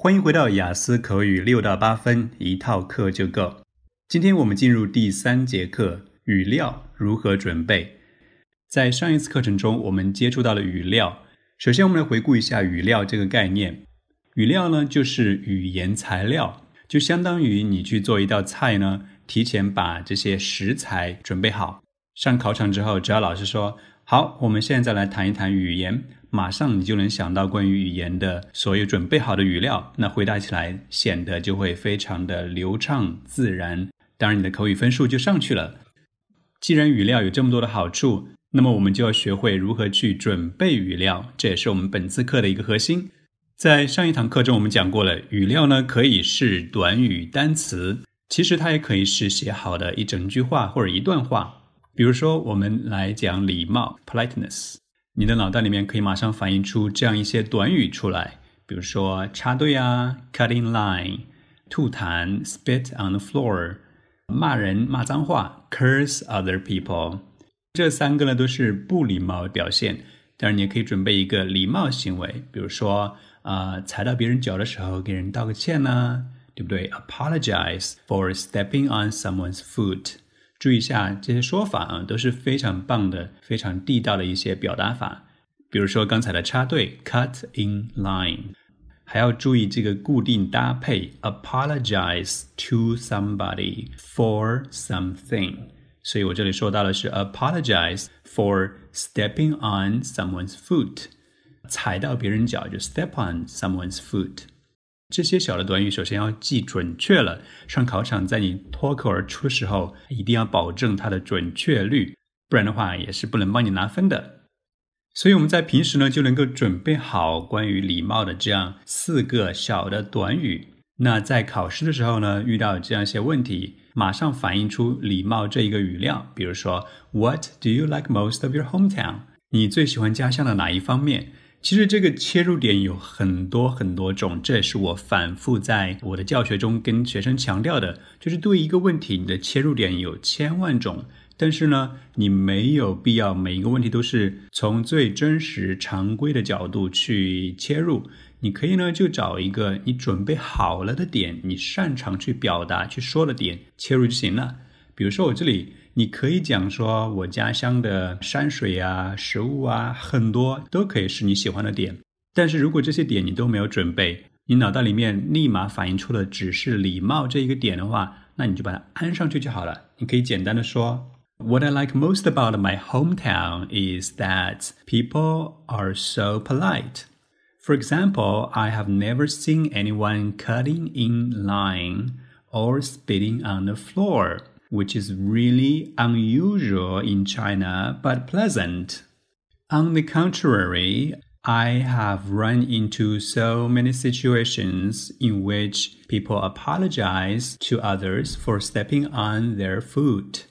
欢迎回到雅思口语六到八分一套课就够。今天我们进入第三节课，语料如何准备。在上一次课程中，我们接触到了语料。首先，我们来回顾一下语料这个概念。语料呢，就是语言材料，就相当于你去做一道菜呢，提前把这些食材准备好。上考场之后，只要老师说好，我们现在来谈一谈语言。马上你就能想到关于语言的所有准备好的语料，那回答起来显得就会非常的流畅自然，当然你的口语分数就上去了。既然语料有这么多的好处，那么我们就要学会如何去准备语料，这也是我们本次课的一个核心。在上一堂课中，我们讲过了，语料呢可以是短语单词，其实它也可以是写好的一整句话或者一段话。比如说，我们来讲礼貌 （politeness）。你的脑袋里面可以马上反映出这样一些短语出来，比如说插队啊，cut in line，吐痰，spit on the floor，骂人骂脏话，curse other people。这三个呢都是不礼貌表现。当然，你也可以准备一个礼貌行为，比如说啊，踩到别人脚的时候给人道个歉呢，对不对？Apologize for stepping on someone's foot。注意一下这些说法啊，都是非常棒的、非常地道的一些表达法。比如说刚才的插队 （cut in line），还要注意这个固定搭配 （apologize to somebody for something）。所以我这里说到的是 apologize for stepping on someone's foot，踩到别人脚就 step on someone's foot。这些小的短语，首先要记准确了。上考场，在你脱口而出的时候，一定要保证它的准确率，不然的话也是不能帮你拿分的。所以我们在平时呢，就能够准备好关于礼貌的这样四个小的短语。那在考试的时候呢，遇到这样一些问题，马上反映出礼貌这一个语料。比如说，What do you like most of your hometown？你最喜欢家乡的哪一方面？其实这个切入点有很多很多种，这也是我反复在我的教学中跟学生强调的，就是对一个问题，你的切入点有千万种，但是呢，你没有必要每一个问题都是从最真实常规的角度去切入，你可以呢就找一个你准备好了的点，你擅长去表达去说的点切入就行了。比如说我这里。你可以讲说，我家乡的山水啊、食物啊，很多都可以是你喜欢的点。但是如果这些点你都没有准备，你脑袋里面立马反映出的只是礼貌这一个点的话，那你就把它安上去就好了。你可以简单的说，What I like most about my hometown is that people are so polite. For example, I have never seen anyone cutting in line or spitting on the floor. which is really unusual in China but pleasant. On the contrary, I have run into so many situations in which people apologize to others for stepping on their foot.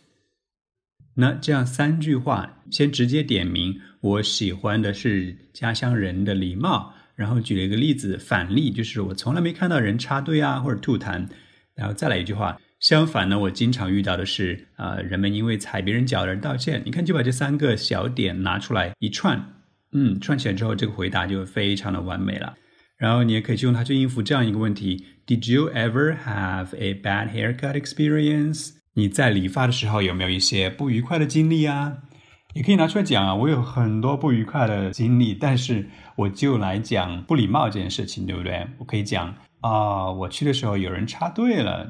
那这样三句话，先直接点明我喜欢的是家乡人的礼貌，然后举了一个例子反例，就是我从来没看到人插队啊或者吐痰，然后再来一句话， 相反呢，我经常遇到的是，啊，人们因为踩别人脚而道歉。你看，就把这三个小点拿出来一串，嗯，串起来之后，这个回答就非常的完美了。然后你也可以去用它去应付这样一个问题：Did you ever have a bad haircut experience？你在理发的时候有没有一些不愉快的经历啊？也可以拿出来讲啊，我有很多不愉快的经历，但是我就来讲不礼貌这件事情，对不对？我可以讲啊，我去的时候有人插队了。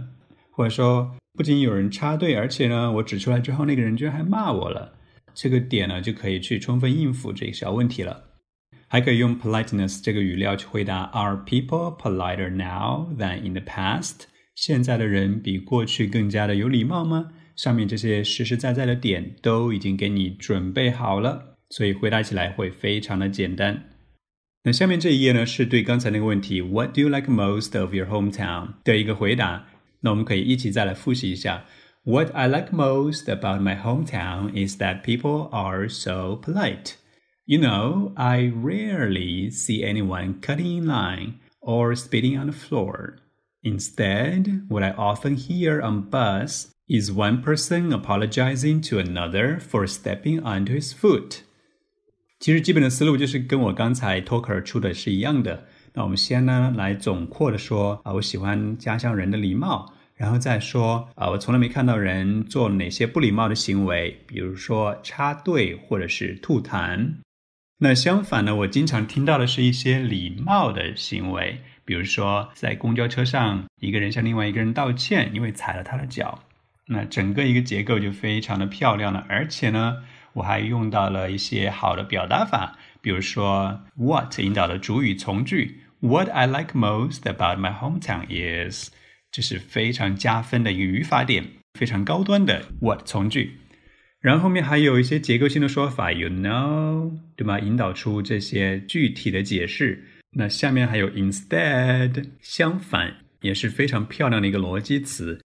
或者说，不仅有人插队，而且呢，我指出来之后，那个人居然还骂我了。这个点呢，就可以去充分应付这个小问题了。还可以用 politeness 这个语料去回答：Are people politer now than in the past？现在的人比过去更加的有礼貌吗？上面这些实实在在的点都已经给你准备好了，所以回答起来会非常的简单。那下面这一页呢，是对刚才那个问题 “What do you like most of your hometown” 的一个回答。那我们可以一起再来复习一下。What I like most about my hometown is that people are so polite. You know, I rarely see anyone cutting in line or spitting on the floor. Instead, what I often hear on bus is one person apologizing to another for stepping onto his foot. 其实基本的思路就是跟我刚才脱口而出的是一样的。 那我们先呢来总括的说啊，我喜欢家乡人的礼貌，然后再说啊，我从来没看到人做哪些不礼貌的行为，比如说插队或者是吐痰。那相反呢，我经常听到的是一些礼貌的行为，比如说在公交车上，一个人向另外一个人道歉，因为踩了他的脚。那整个一个结构就非常的漂亮了，而且呢，我还用到了一些好的表达法，比如说 what 引导的主语从句。What I like most about my hometown is，这是非常加分的一个语法点，非常高端的 what 从句。然后后面还有一些结构性的说法，you know，对吗？引导出这些具体的解释。那下面还有 instead，相反，也是非常漂亮的一个逻辑词。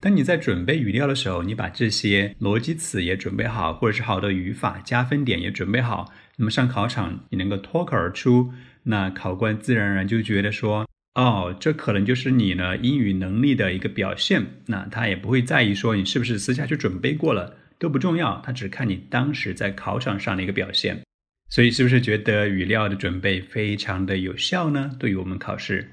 当你在准备语料的时候，你把这些逻辑词也准备好，或者是好的语法加分点也准备好，那么上考场你能够脱口而出。那考官自然而然就觉得说，哦，这可能就是你呢英语能力的一个表现。那他也不会在意说你是不是私下去准备过了，都不重要，他只看你当时在考场上的一个表现。所以，是不是觉得语料的准备非常的有效呢？对于我们考试？